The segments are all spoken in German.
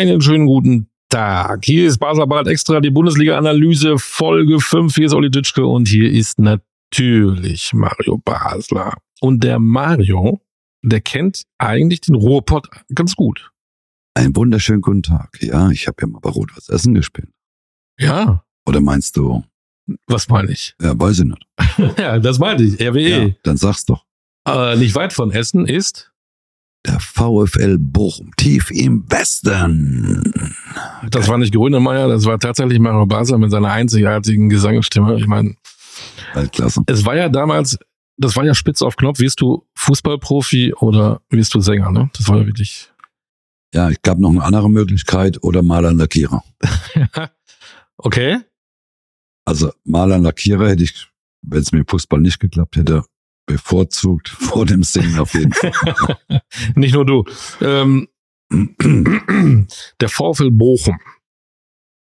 Einen schönen guten Tag. Hier ist Baselbad Extra, die Bundesliga-Analyse, Folge 5. Hier ist Olli Ditschke und hier ist natürlich Mario Basler. Und der Mario, der kennt eigentlich den Ruhrpott ganz gut. Einen wunderschönen guten Tag. Ja, ich habe ja mal bei Rot was Essen gespielt. Ja. Oder meinst du? Was meine ich? Ja, weiß ich nicht. ja, das meinte ich. RWE. Ja, dann sag's doch. Äh, nicht weit von Essen ist der VfL Bochum, tief im Westen. Das war nicht Grünemeyer, das war tatsächlich Mario Basler mit seiner einzigartigen Gesangsstimme. Ich meine, Weltklasse. Es war ja damals, das war ja spitz auf Knopf, wirst du Fußballprofi oder wirst du Sänger, ne? Das war ja wirklich. Ja, ich gab noch eine andere Möglichkeit oder Maler Lackierer. okay. Also Maler Lackierer hätte ich, wenn es mit Fußball nicht geklappt hätte, bevorzugt vor dem Singen auf jeden Fall. Nicht nur du. Ähm, der VfL Bochum.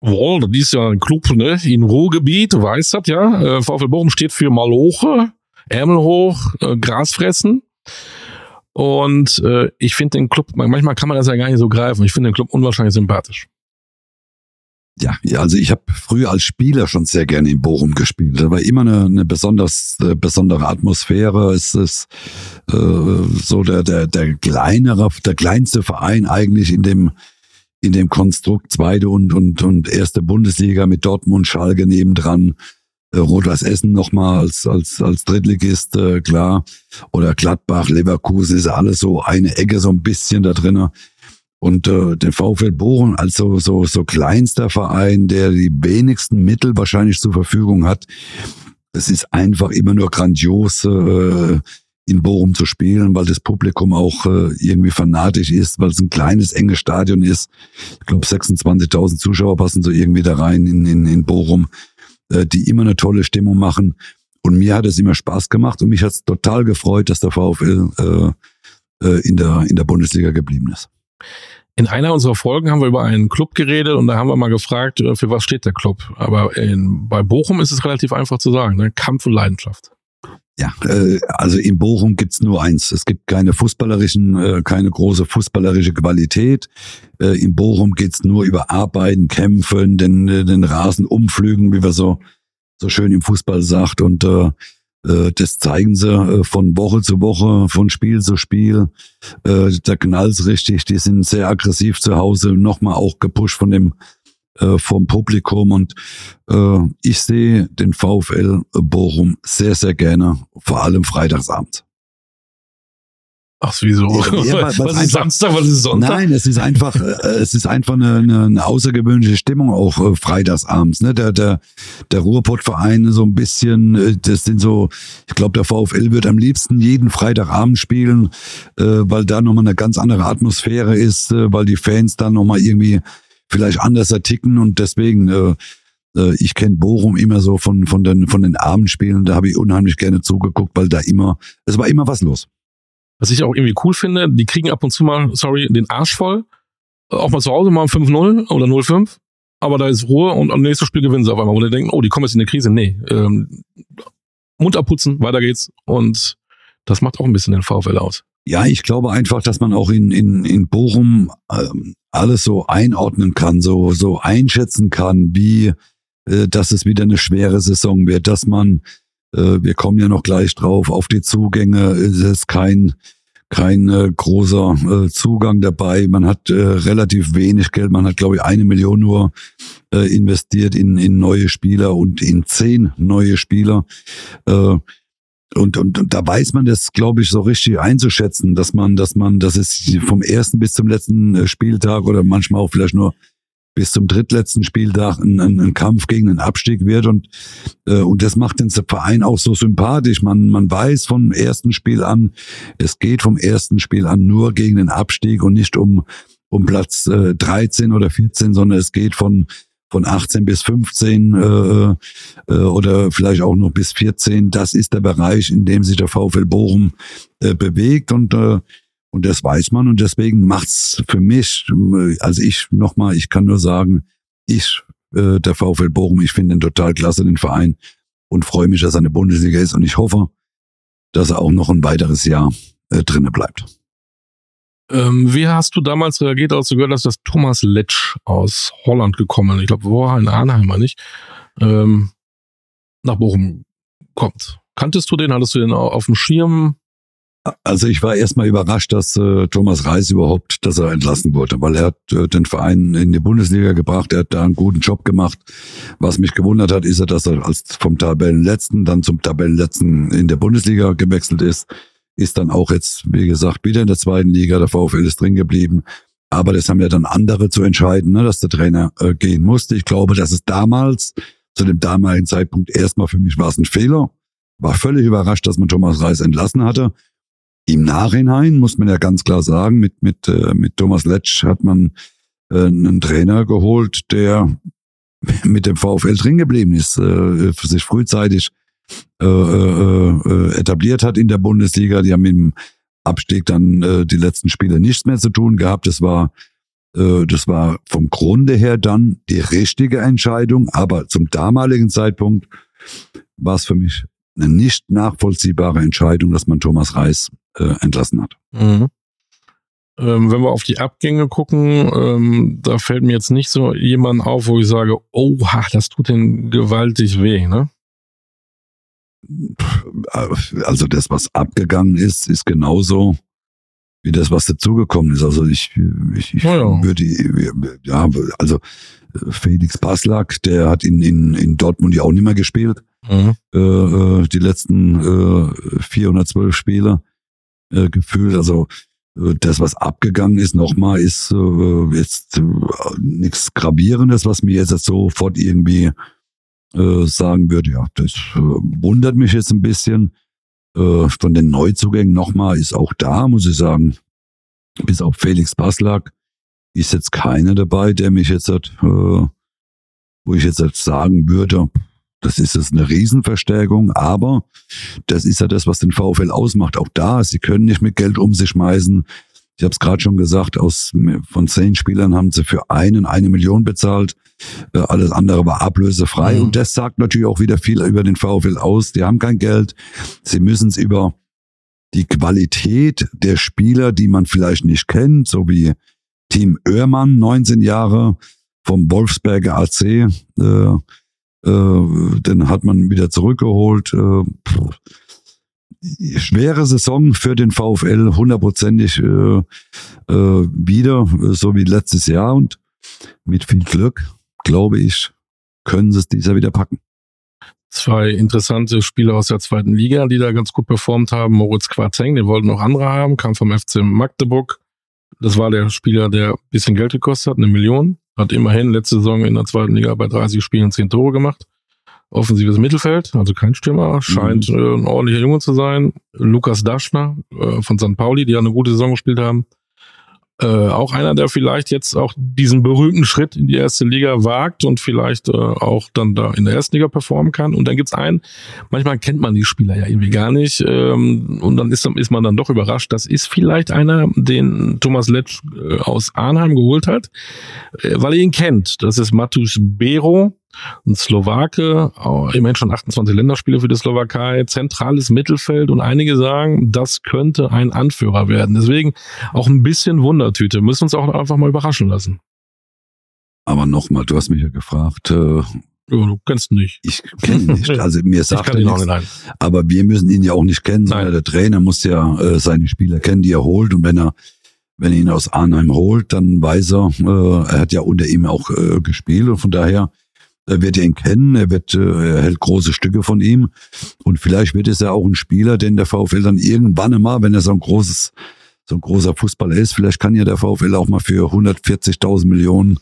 Wohl, das ist ja ein Club ne, in Ruhrgebiet, du weißt das ja. Äh, VfL Bochum steht für Maloche, Ärmel hoch, äh, Gras fressen. Und äh, ich finde den Club, manchmal kann man das ja gar nicht so greifen. Ich finde den Club unwahrscheinlich sympathisch. Ja, also ich habe früher als Spieler schon sehr gerne in Bochum gespielt. Da war immer eine, eine besonders äh, besondere Atmosphäre. Es ist äh, so der der der kleinere, der kleinste Verein eigentlich in dem in dem Konstrukt zweite und und und erste Bundesliga mit Dortmund, Schalke nebendran. Äh, Rot-Weiß Essen nochmal als, als, als Drittligist, äh, klar. Oder Gladbach, Leverkusen ist alles so eine Ecke so ein bisschen da drinnen. Und äh, den VfL Bochum als so, so, so kleinster Verein, der die wenigsten Mittel wahrscheinlich zur Verfügung hat, es ist einfach immer nur grandios, äh, in Bochum zu spielen, weil das Publikum auch äh, irgendwie fanatisch ist, weil es ein kleines, enges Stadion ist. Ich glaube, 26.000 Zuschauer passen so irgendwie da rein in, in, in Bochum, äh, die immer eine tolle Stimmung machen. Und mir hat es immer Spaß gemacht und mich hat es total gefreut, dass der VfL äh, äh, in, der, in der Bundesliga geblieben ist. In einer unserer Folgen haben wir über einen Club geredet und da haben wir mal gefragt, äh, für was steht der Club. Aber in, bei Bochum ist es relativ einfach zu sagen, ne? Kampf und Leidenschaft. Ja, äh, also in Bochum gibt's nur eins. Es gibt keine fußballerischen, äh, keine große fußballerische Qualität. In Bochum geht's nur über Arbeiten, Kämpfen, den, den Rasen umflügen, wie wir so, so schön im Fußball sagt. Und äh, das zeigen sie äh, von Woche zu Woche, von Spiel zu Spiel. Äh, da knallt's richtig. Die sind sehr aggressiv zu Hause. Nochmal auch gepusht von dem vom Publikum und äh, ich sehe den VfL Bochum sehr, sehr gerne, vor allem freitagsabends. Ach, wieso? Ja, was, was ist Samstag, was ist Sonntag? Nein, es ist einfach, äh, es ist einfach eine, eine, außergewöhnliche Stimmung auch äh, freitagsabends. Ne? Der, der, der Ruhrpottverein so ein bisschen, äh, das sind so, ich glaube, der VfL wird am liebsten jeden Freitagabend spielen, äh, weil da nochmal eine ganz andere Atmosphäre ist, äh, weil die Fans dann nochmal irgendwie vielleicht anders ticken und deswegen, äh, äh, ich kenne Bochum immer so von, von, den, von den Abendspielen, da habe ich unheimlich gerne zugeguckt, weil da immer, es war immer was los. Was ich auch irgendwie cool finde, die kriegen ab und zu mal, sorry, den Arsch voll. Auch mal zu Hause mal 5-0 oder 0-5. Aber da ist Ruhe und am nächsten Spiel gewinnen sie auf einmal. Und die denken, oh, die kommen jetzt in eine Krise. Nee, ähm, Mund abputzen, weiter geht's. Und das macht auch ein bisschen den VfL aus. Ja, ich glaube einfach, dass man auch in, in, in Bochum ähm, alles so einordnen kann, so, so einschätzen kann, wie, äh, dass es wieder eine schwere Saison wird, dass man äh, wir kommen ja noch gleich drauf, auf die Zugänge ist es kein, kein äh, großer äh, Zugang dabei. Man hat äh, relativ wenig Geld. Man hat, glaube ich, eine Million nur äh, investiert in, in neue Spieler und in zehn neue Spieler. Äh, und, und, und da weiß man das, glaube ich, so richtig einzuschätzen, dass man, dass man, dass es vom ersten bis zum letzten äh, Spieltag oder manchmal auch vielleicht nur bis zum drittletzten Spieltag ein, ein, ein Kampf gegen den Abstieg wird und äh, und das macht den Verein auch so sympathisch. Man man weiß vom ersten Spiel an, es geht vom ersten Spiel an nur gegen den Abstieg und nicht um um Platz äh, 13 oder 14, sondern es geht von von 18 bis 15 äh, äh, oder vielleicht auch noch bis 14. Das ist der Bereich, in dem sich der VfL Bochum äh, bewegt und äh, und das weiß man und deswegen macht's für mich, also ich nochmal, ich kann nur sagen, ich, äh, der VfL Bochum, ich finde ihn total klasse, den Verein und freue mich, dass er eine Bundesliga ist und ich hoffe, dass er auch noch ein weiteres Jahr äh, drinnen bleibt. Ähm, wie hast du damals reagiert, als du gehört hast, dass Thomas Letsch aus Holland gekommen, ich glaube, wo in Arnheim, nicht, ähm, nach Bochum kommt? Kanntest du den? Hattest du den auf dem Schirm? Also ich war erstmal überrascht, dass äh, Thomas Reis überhaupt, dass er entlassen wurde, weil er hat äh, den Verein in die Bundesliga gebracht, er hat da einen guten Job gemacht. Was mich gewundert hat, ist er, dass er als vom Tabellenletzten dann zum Tabellenletzten in der Bundesliga gewechselt ist, ist dann auch jetzt, wie gesagt, wieder in der zweiten Liga, der VfL ist drin geblieben. Aber das haben ja dann andere zu entscheiden, ne, dass der Trainer äh, gehen musste. Ich glaube, dass es damals, zu dem damaligen Zeitpunkt, erstmal für mich war es ein Fehler. War völlig überrascht, dass man Thomas Reis entlassen hatte. Im Nachhinein muss man ja ganz klar sagen, mit, mit, äh, mit Thomas Letsch hat man äh, einen Trainer geholt, der mit dem VfL drin geblieben ist, äh, sich frühzeitig äh, äh, äh, etabliert hat in der Bundesliga. Die haben dem Abstieg dann äh, die letzten Spiele nichts mehr zu tun gehabt. Das war, äh, das war vom Grunde her dann die richtige Entscheidung, aber zum damaligen Zeitpunkt war es für mich eine nicht nachvollziehbare Entscheidung, dass man Thomas Reis äh, entlassen hat. Mhm. Ähm, wenn wir auf die Abgänge gucken, ähm, da fällt mir jetzt nicht so jemand auf, wo ich sage, oh, das tut denn gewaltig weh, ne? Also das, was abgegangen ist, ist genauso wie das, was dazugekommen ist. Also ich, ich, ich oh ja. würde, ja, also Felix Baslak, der hat in, in, in Dortmund ja auch nicht mehr gespielt. Mhm. Äh, äh die letzten äh, 412 Spiele äh, gefühlt. Also äh, das, was abgegangen ist, nochmal, ist äh, jetzt äh, nichts Gravierendes, was mir jetzt sofort irgendwie äh, sagen würde. Ja, das äh, wundert mich jetzt ein bisschen. Äh, von den Neuzugängen nochmal ist auch da, muss ich sagen, bis auf Felix Baslak ist jetzt keiner dabei, der mich jetzt, äh, wo ich jetzt sagen würde, das ist jetzt eine Riesenverstärkung, aber das ist ja das, was den VfL ausmacht. Auch da, sie können nicht mit Geld um sich schmeißen. Ich habe es gerade schon gesagt, aus, von zehn Spielern haben sie für einen eine Million bezahlt. Äh, alles andere war ablösefrei. Mhm. Und das sagt natürlich auch wieder viel über den VfL aus. Die haben kein Geld. Sie müssen es über die Qualität der Spieler, die man vielleicht nicht kennt, so wie Team Oermann, 19 Jahre vom Wolfsberger AC, äh, äh, den hat man wieder zurückgeholt. Äh, schwere Saison für den VfL, hundertprozentig äh, äh, wieder, so wie letztes Jahr. Und mit viel Glück, glaube ich, können sie es dieser wieder packen. Zwei interessante Spieler aus der zweiten Liga, die da ganz gut performt haben. Moritz Quarteng, den wollten noch andere haben, kam vom FC Magdeburg. Das war der Spieler, der ein bisschen Geld gekostet hat, eine Million. Hat immerhin letzte Saison in der zweiten Liga bei 30 Spielen 10 Tore gemacht. Offensives Mittelfeld, also kein Stürmer, scheint mhm. äh, ein ordentlicher Junge zu sein. Lukas Daschner äh, von St. Pauli, die ja eine gute Saison gespielt haben. Äh, auch einer, der vielleicht jetzt auch diesen berühmten Schritt in die erste Liga wagt und vielleicht äh, auch dann da in der ersten Liga performen kann. Und dann gibt's einen, manchmal kennt man die Spieler ja irgendwie gar nicht ähm, und dann ist, ist man dann doch überrascht. Das ist vielleicht einer, den Thomas Letsch äh, aus Arnheim geholt hat, äh, weil er ihn kennt. Das ist Matus Bero ein Slowake, immerhin schon 28 Länderspiele für die Slowakei, zentrales Mittelfeld und einige sagen, das könnte ein Anführer werden. Deswegen auch ein bisschen Wundertüte. Müssen uns auch einfach mal überraschen lassen. Aber nochmal, du hast mich ja gefragt. Äh, ja, du kennst ihn nicht. Ich kenne ihn nicht. Also mir sagt ich kann ihn auch nicht, Aber wir müssen ihn ja auch nicht kennen, sondern der Trainer muss ja äh, seine Spieler kennen, die er holt. Und wenn er wenn er ihn aus Arnheim holt, dann weiß er, äh, er hat ja unter ihm auch äh, gespielt und von daher er wird ihn kennen, er wird, äh, er hält große Stücke von ihm. Und vielleicht wird es ja auch ein Spieler, den der VfL dann irgendwann einmal, wenn er so ein großes, so ein großer Fußballer ist, vielleicht kann ja der VfL auch mal für 140.000 Millionen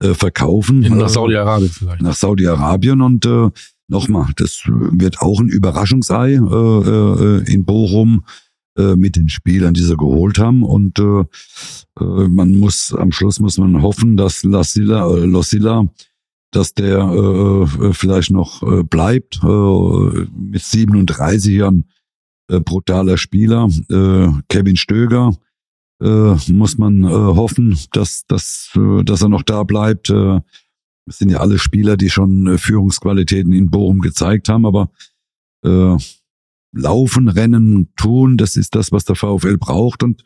äh, verkaufen. nach äh, Saudi-Arabien vielleicht. Nach Saudi-Arabien und äh, nochmal, das wird auch ein Überraschungsei äh, äh, in Bochum äh, mit den Spielern, die sie geholt haben. Und äh, man muss am Schluss muss man hoffen, dass Lassila, äh, Losilla dass der äh, äh, vielleicht noch äh, bleibt. Äh, mit 37 Jahren äh, brutaler Spieler. Äh, Kevin Stöger äh, muss man äh, hoffen, dass, dass, äh, dass er noch da bleibt. Äh, das sind ja alle Spieler, die schon äh, Führungsqualitäten in Bochum gezeigt haben, aber äh, laufen, rennen, tun, das ist das, was der VfL braucht und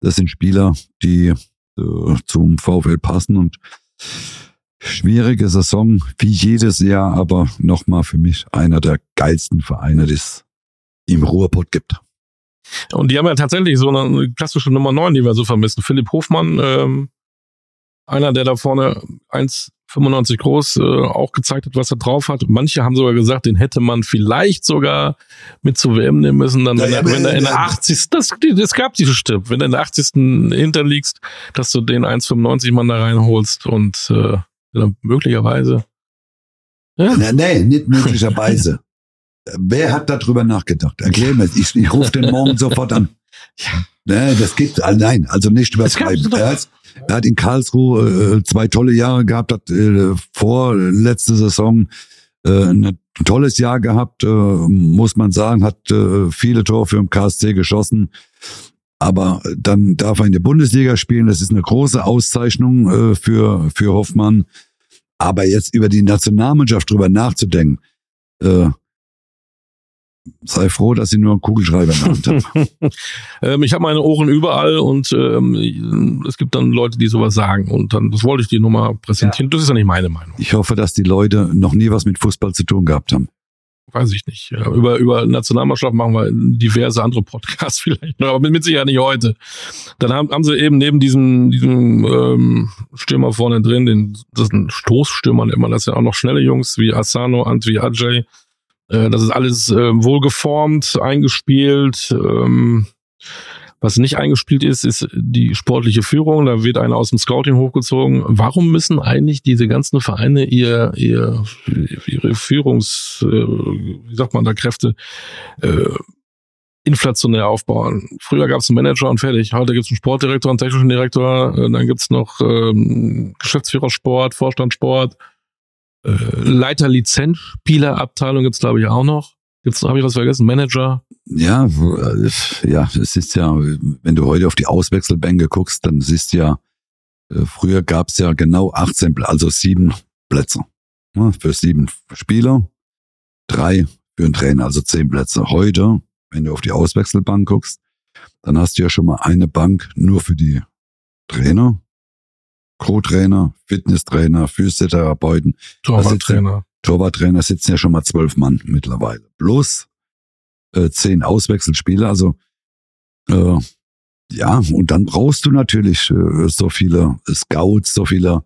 das sind Spieler, die äh, zum VfL passen und schwierige Saison, wie jedes Jahr, aber nochmal für mich einer der geilsten Vereine, die es im Ruhrpott gibt. Und die haben ja tatsächlich so eine klassische Nummer 9, die wir so vermissen. Philipp Hofmann, ähm, einer, der da vorne 1,95 groß äh, auch gezeigt hat, was er drauf hat. Manche haben sogar gesagt, den hätte man vielleicht sogar mit zur WM nehmen müssen, dann, wenn, ja, er, wenn er in der 80. Das, das gab diese Stimme, wenn du in der 80. hinterliegst, dass du den 1,95 Mann da reinholst und äh, möglicherweise. Ja. Nee, nicht möglicherweise. Wer hat darüber nachgedacht? Erklär mir. Ich, ich rufe den morgen sofort an. Ja. Nee, das geht, nein, also nicht übertreiben. Er hat, er hat in Karlsruhe äh, zwei tolle Jahre gehabt, hat äh, vor letzte Saison äh, ein tolles Jahr gehabt, äh, muss man sagen, hat äh, viele Tore für den KSC geschossen. Aber dann darf er in der Bundesliga spielen. Das ist eine große Auszeichnung äh, für, für Hoffmann. Aber jetzt über die Nationalmannschaft drüber nachzudenken, äh, sei froh, dass ich nur einen Kugelschreiber in der Hand habe. ähm, ich habe meine Ohren überall und ähm, es gibt dann Leute, die sowas sagen. Und dann, das wollte ich dir nur mal präsentieren. Ja. Das ist ja nicht meine Meinung. Ich hoffe, dass die Leute noch nie was mit Fußball zu tun gehabt haben. Weiß ich nicht. Über, über Nationalmannschaft machen wir diverse andere Podcasts vielleicht noch, aber mit Sicherheit nicht heute. Dann haben, haben sie eben neben diesem, diesem ähm, Stürmer vorne drin, den, das ist ein Stoßstürmer, man das ja auch noch schnelle Jungs wie Asano, Antwi Ajay, äh, das ist alles äh, wohlgeformt, eingespielt. Ähm, was nicht eingespielt ist, ist die sportliche Führung. Da wird einer aus dem Scouting hochgezogen. Warum müssen eigentlich diese ganzen Vereine ihr, ihr ihre Führungs, äh, wie sagt man da, Kräfte äh, inflationär aufbauen? Früher gab es einen Manager und fertig. Heute gibt es einen Sportdirektor, einen technischen Direktor. Äh, dann gibt es noch ähm, Geschäftsführer Sport, Vorstand Sport. Äh, Leiter Lizenzspielerabteilung gibt's glaube ich auch noch. Gibt's habe ich was vergessen? Manager? Ja, äh, ja, es ist ja, wenn du heute auf die Auswechselbänke guckst, dann siehst du ja, äh, früher gab's ja genau 18, also sieben Plätze ne, für sieben Spieler, drei für einen Trainer, also zehn Plätze. Heute, wenn du auf die Auswechselbank guckst, dann hast du ja schon mal eine Bank nur für die Trainer Co-Trainer, Fitnesstrainer, Physiotherapeuten. Torwarttrainer. Torwarttrainer sitzen ja schon mal zwölf Mann mittlerweile. Plus äh, zehn Auswechselspieler. Also äh, ja, und dann brauchst du natürlich äh, so viele Scouts, so viele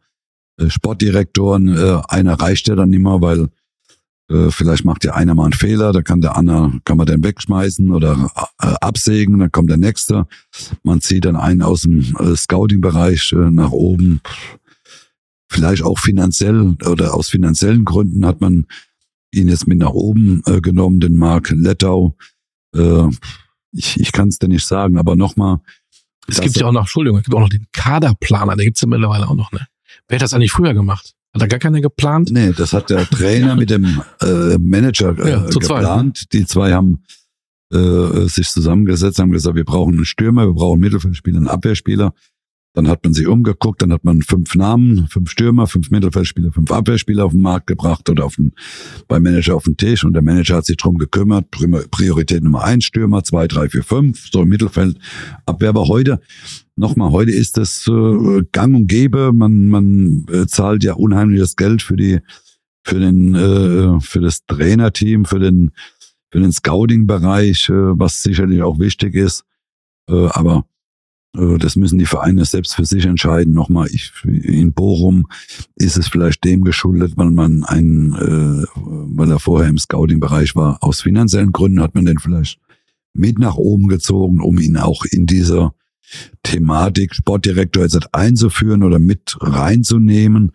äh, Sportdirektoren. Äh, einer reicht ja dann immer, weil äh, vielleicht macht ja einer mal einen Fehler, da kann der andere, kann man den wegschmeißen oder äh, absägen, dann kommt der nächste. Man zieht dann einen aus dem äh, Scouting-Bereich äh, nach oben. Vielleicht auch finanziell oder aus finanziellen Gründen hat man ihn jetzt mit nach oben äh, genommen, den Mark Lettau. Äh, ich ich kann es dir nicht sagen, aber nochmal. Es gibt ja auch noch, Entschuldigung, es gibt auch noch den Kaderplaner, der gibt's ja mittlerweile auch noch, ne? Wer hat das eigentlich früher gemacht? Hat da gar keiner geplant? Nee, das hat der Trainer mit dem äh, Manager äh, ja, geplant. Zweit, Die zwei haben äh, sich zusammengesetzt, haben gesagt, wir brauchen einen Stürmer, wir brauchen einen Mittelfeldspieler, einen Abwehrspieler. Dann hat man sich umgeguckt, dann hat man fünf Namen, fünf Stürmer, fünf Mittelfeldspieler, fünf Abwehrspieler auf den Markt gebracht oder auf den, beim Manager auf den Tisch und der Manager hat sich drum gekümmert. Priorität Nummer eins Stürmer, zwei, drei, vier, fünf, so im Mittelfeld. Abwehr war heute nochmal, heute ist das äh, gang und gäbe. Man, man äh, zahlt ja unheimliches Geld für die, für den, äh, für das Trainerteam, für den, für den Scouting-Bereich, äh, was sicherlich auch wichtig ist. Äh, aber das müssen die Vereine selbst für sich entscheiden. Nochmal, ich, in Bochum ist es vielleicht dem geschuldet, weil man einen, äh, weil er vorher im Scouting-Bereich war. Aus finanziellen Gründen hat man den vielleicht mit nach oben gezogen, um ihn auch in dieser Thematik Sportdirektor jetzt einzuführen oder mit reinzunehmen.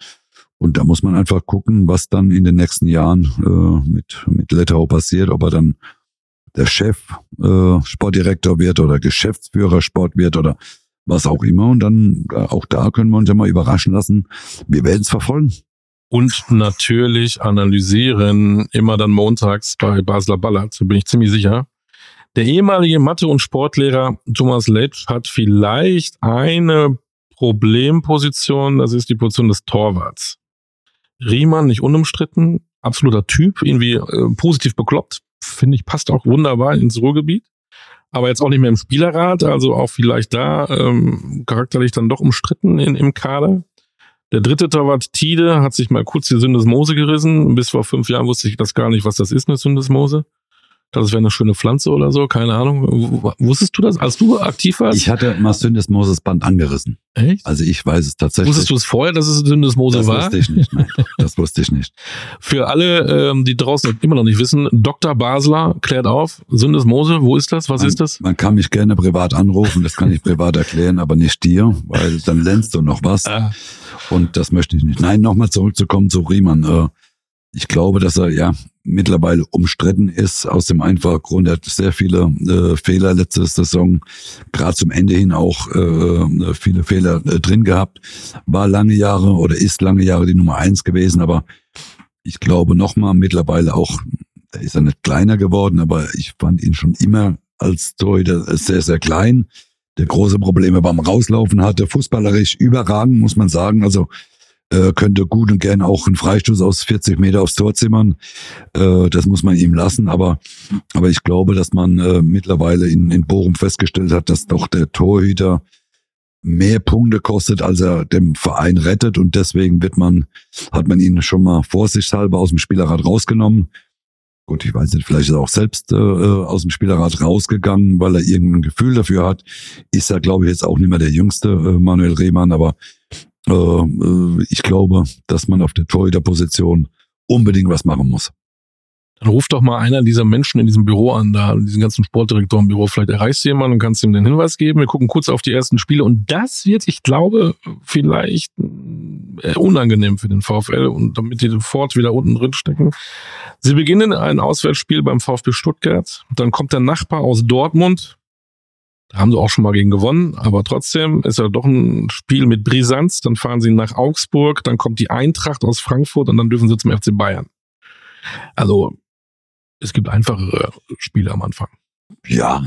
Und da muss man einfach gucken, was dann in den nächsten Jahren äh, mit, mit Lettau passiert, ob er dann der Chef äh, Sportdirektor wird oder Geschäftsführer Sport wird oder was auch immer. Und dann äh, auch da können wir uns ja mal überraschen lassen. Wir werden es verfolgen. Und natürlich analysieren immer dann montags bei Basler Ballard, so bin ich ziemlich sicher. Der ehemalige Mathe- und Sportlehrer Thomas Letsch hat vielleicht eine Problemposition, das ist die Position des Torwarts. Riemann nicht unumstritten, absoluter Typ, irgendwie äh, positiv bekloppt, finde ich, passt auch wunderbar ins Ruhrgebiet. aber jetzt auch nicht mehr im Spielerrat, also auch vielleicht da ähm, charakterlich dann doch umstritten in, im Kader. Der dritte Torwart Tide hat sich mal kurz die Syndesmose gerissen. Bis vor fünf Jahren wusste ich das gar nicht, was das ist, eine Syndesmose das wäre eine schöne Pflanze oder so, keine Ahnung. Wusstest du das, als du aktiv warst? Ich hatte mal Syndesmoses-Band angerissen. Echt? Also ich weiß es tatsächlich. Wusstest du es vorher, dass es Syndesmose das war? Das wusste ich nicht, nein. Das wusste ich nicht. Für alle, ähm, die draußen immer noch nicht wissen, Dr. Basler klärt auf, Syndesmose, wo ist das, was man, ist das? Man kann mich gerne privat anrufen, das kann ich privat erklären, aber nicht dir, weil dann lernst du noch was. Ah. Und das möchte ich nicht. Nein, nochmal zurückzukommen zu Riemann. Äh, ich glaube, dass er ja mittlerweile umstritten ist, aus dem einfachen Grund, er hat sehr viele äh, Fehler letzte Saison, gerade zum Ende hin auch äh, viele Fehler äh, drin gehabt, war lange Jahre oder ist lange Jahre die Nummer eins gewesen, aber ich glaube nochmal mittlerweile auch, er ist ja nicht kleiner geworden, aber ich fand ihn schon immer als Torhüter sehr, sehr klein, der große Probleme beim Rauslaufen hatte, fußballerisch überragend, muss man sagen, also äh, könnte gut und gern auch einen Freistoß aus 40 Meter aufs Tor zimmern. Äh, das muss man ihm lassen. Aber, aber ich glaube, dass man äh, mittlerweile in, in Bochum festgestellt hat, dass doch der Torhüter mehr Punkte kostet, als er dem Verein rettet. Und deswegen wird man, hat man ihn schon mal vorsichtshalber aus dem Spielerrat rausgenommen. Gut, ich weiß nicht, vielleicht ist er auch selbst äh, äh aus dem Spielerrat rausgegangen, weil er irgendein Gefühl dafür hat. Ist er, glaube ich, jetzt auch nicht mehr der jüngste äh, Manuel Rehmann, aber ich glaube, dass man auf der Torhüter-Position unbedingt was machen muss. Dann ruft doch mal einer dieser Menschen in diesem Büro an, da, diesen ganzen Sportdirektor im Büro. Vielleicht erreichst du jemanden und kannst ihm den Hinweis geben. Wir gucken kurz auf die ersten Spiele und das wird, ich glaube, vielleicht äh, unangenehm für den VfL und damit die sofort wieder unten drin stecken. Sie beginnen ein Auswärtsspiel beim VfB Stuttgart. Dann kommt der Nachbar aus Dortmund, haben sie auch schon mal gegen gewonnen, aber trotzdem ist ja doch ein Spiel mit Brisanz. Dann fahren sie nach Augsburg, dann kommt die Eintracht aus Frankfurt und dann dürfen sie zum FC Bayern. Also es gibt einfachere Spiele am Anfang. Ja,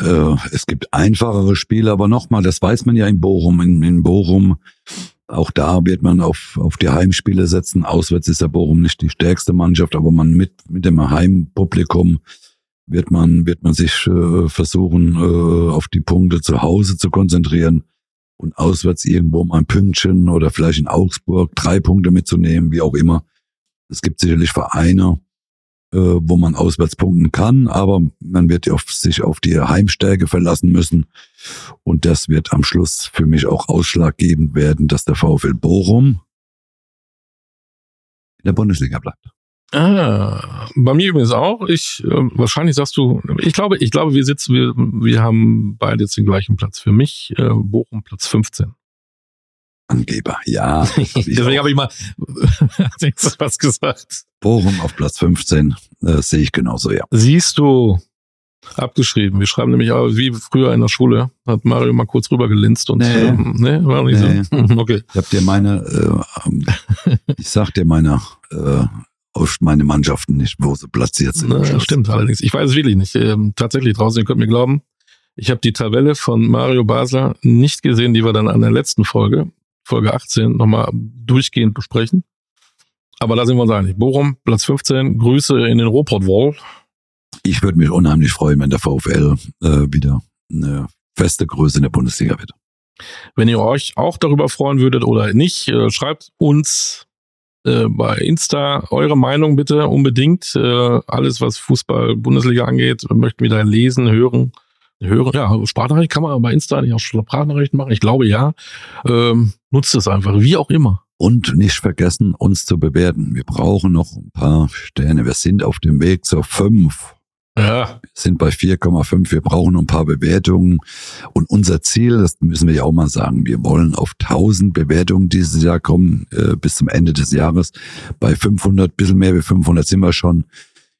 äh, es gibt einfachere Spiele, aber nochmal, das weiß man ja in Bochum. In, in Bochum, auch da wird man auf, auf die Heimspiele setzen. Auswärts ist der Bochum nicht die stärkste Mannschaft, aber man mit, mit dem Heimpublikum wird man, wird man sich äh, versuchen, äh, auf die Punkte zu Hause zu konzentrieren und auswärts irgendwo mal ein Pünktchen oder vielleicht in Augsburg drei Punkte mitzunehmen, wie auch immer. Es gibt sicherlich Vereine, äh, wo man auswärts punkten kann, aber man wird auf, sich auf die Heimstärke verlassen müssen. Und das wird am Schluss für mich auch ausschlaggebend werden, dass der VfL Bochum in der Bundesliga bleibt. Ah, bei mir übrigens auch. Ich äh, wahrscheinlich sagst du, ich glaube, ich glaube, wir sitzen, wir, wir haben beide jetzt den gleichen Platz. Für mich äh, Bochum Platz 15. Angeber, ja. Hab Deswegen habe ich mal was gesagt. Bochum auf Platz 15 äh, sehe ich genauso, ja. Siehst du, abgeschrieben. Wir schreiben nämlich auch wie früher in der Schule. Hat Mario mal kurz rüber gelinst und nee, ähm, nee war nicht nee. so. okay. Ich hab dir meine, äh, ähm, ich sag dir meine äh, auf meine Mannschaften nicht, wo sie platziert sind. Na, stimmt allerdings. Ich weiß es wirklich nicht. Ähm, tatsächlich draußen, ihr könnt mir glauben, ich habe die Tabelle von Mario Basler nicht gesehen, die wir dann an der letzten Folge, Folge 18, nochmal durchgehend besprechen. Aber da sind wir uns einig. Bochum, Platz 15, Grüße in den Ruhrpott-Wall. Ich würde mich unheimlich freuen, wenn der VfL äh, wieder eine feste Größe in der Bundesliga wird. Wenn ihr euch auch darüber freuen würdet oder nicht, äh, schreibt uns äh, bei Insta eure Meinung bitte unbedingt. Äh, alles, was Fußball, Bundesliga angeht, möchten wir da lesen, hören. Hören, ja, Sprachnachricht kann man bei Insta nicht auch Sprachnachrichten machen. Ich glaube ja. Ähm, nutzt es einfach, wie auch immer. Und nicht vergessen, uns zu bewerten. Wir brauchen noch ein paar Sterne. Wir sind auf dem Weg zur fünf. Ja. Wir sind bei 4,5. Wir brauchen noch ein paar Bewertungen. Und unser Ziel, das müssen wir ja auch mal sagen, wir wollen auf 1000 Bewertungen dieses Jahr kommen, äh, bis zum Ende des Jahres. Bei 500, bisschen mehr wie 500 sind wir schon.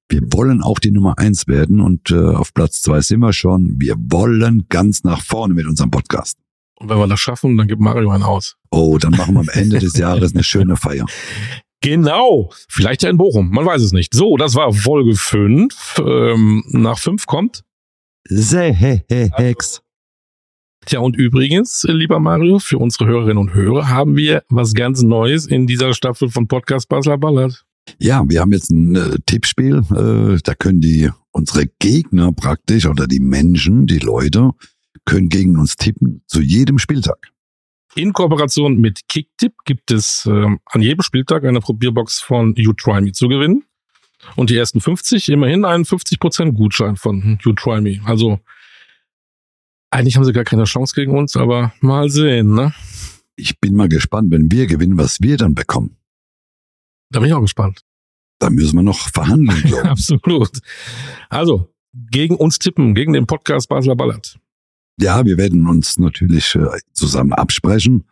Wir wollen auch die Nummer eins werden und äh, auf Platz zwei sind wir schon. Wir wollen ganz nach vorne mit unserem Podcast. Und wenn wir das schaffen, dann gibt Mario einen aus. Oh, dann machen wir am Ende des Jahres eine schöne Feier. Genau. Vielleicht ja in Bochum. Man weiß es nicht. So, das war Folge 5. Ähm, nach 5 kommt. Hex. Tja, und übrigens, lieber Mario, für unsere Hörerinnen und Hörer haben wir was ganz Neues in dieser Staffel von Podcast Basler Ballert. Ja, wir haben jetzt ein äh, Tippspiel. Äh, da können die unsere Gegner praktisch oder die Menschen, die Leute, können gegen uns tippen zu jedem Spieltag. In Kooperation mit Kicktip gibt es ähm, an jedem Spieltag eine Probierbox von You Try Me zu gewinnen. Und die ersten 50 immerhin einen 50% Gutschein von You Try Me. Also eigentlich haben sie gar keine Chance gegen uns, aber mal sehen, ne? Ich bin mal gespannt, wenn wir gewinnen, was wir dann bekommen. Da bin ich auch gespannt. Da müssen wir noch verhandeln. Absolut. Also, gegen uns tippen, gegen den Podcast Basler Ballert. Ja, wir werden uns natürlich äh, zusammen absprechen,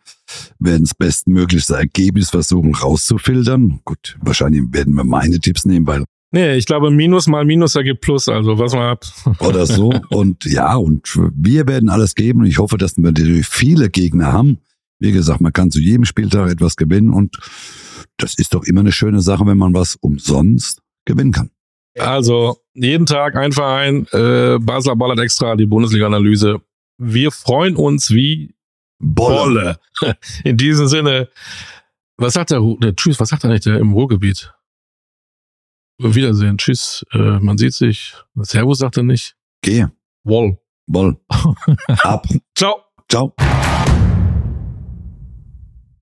werden das bestmöglichste Ergebnis versuchen rauszufiltern. Gut, wahrscheinlich werden wir meine Tipps nehmen, weil Nee, ich glaube, Minus mal Minus ergibt Plus, also was man hat. oder so. und ja, und wir werden alles geben. Und ich hoffe, dass wir natürlich viele Gegner haben. Wie gesagt, man kann zu jedem Spieltag etwas gewinnen und das ist doch immer eine schöne Sache, wenn man was umsonst gewinnen kann. Also, jeden Tag ein Verein, äh, Basler Ballert extra, die Bundesliga-Analyse. Wir freuen uns wie Bolle. In diesem Sinne, was sagt der, der Tschüss, was sagt er nicht der im Ruhrgebiet? Wiedersehen, tschüss, äh, man sieht sich. Servus sagt er nicht. Geh, Woll. Boll. Ab. Ciao. Ciao.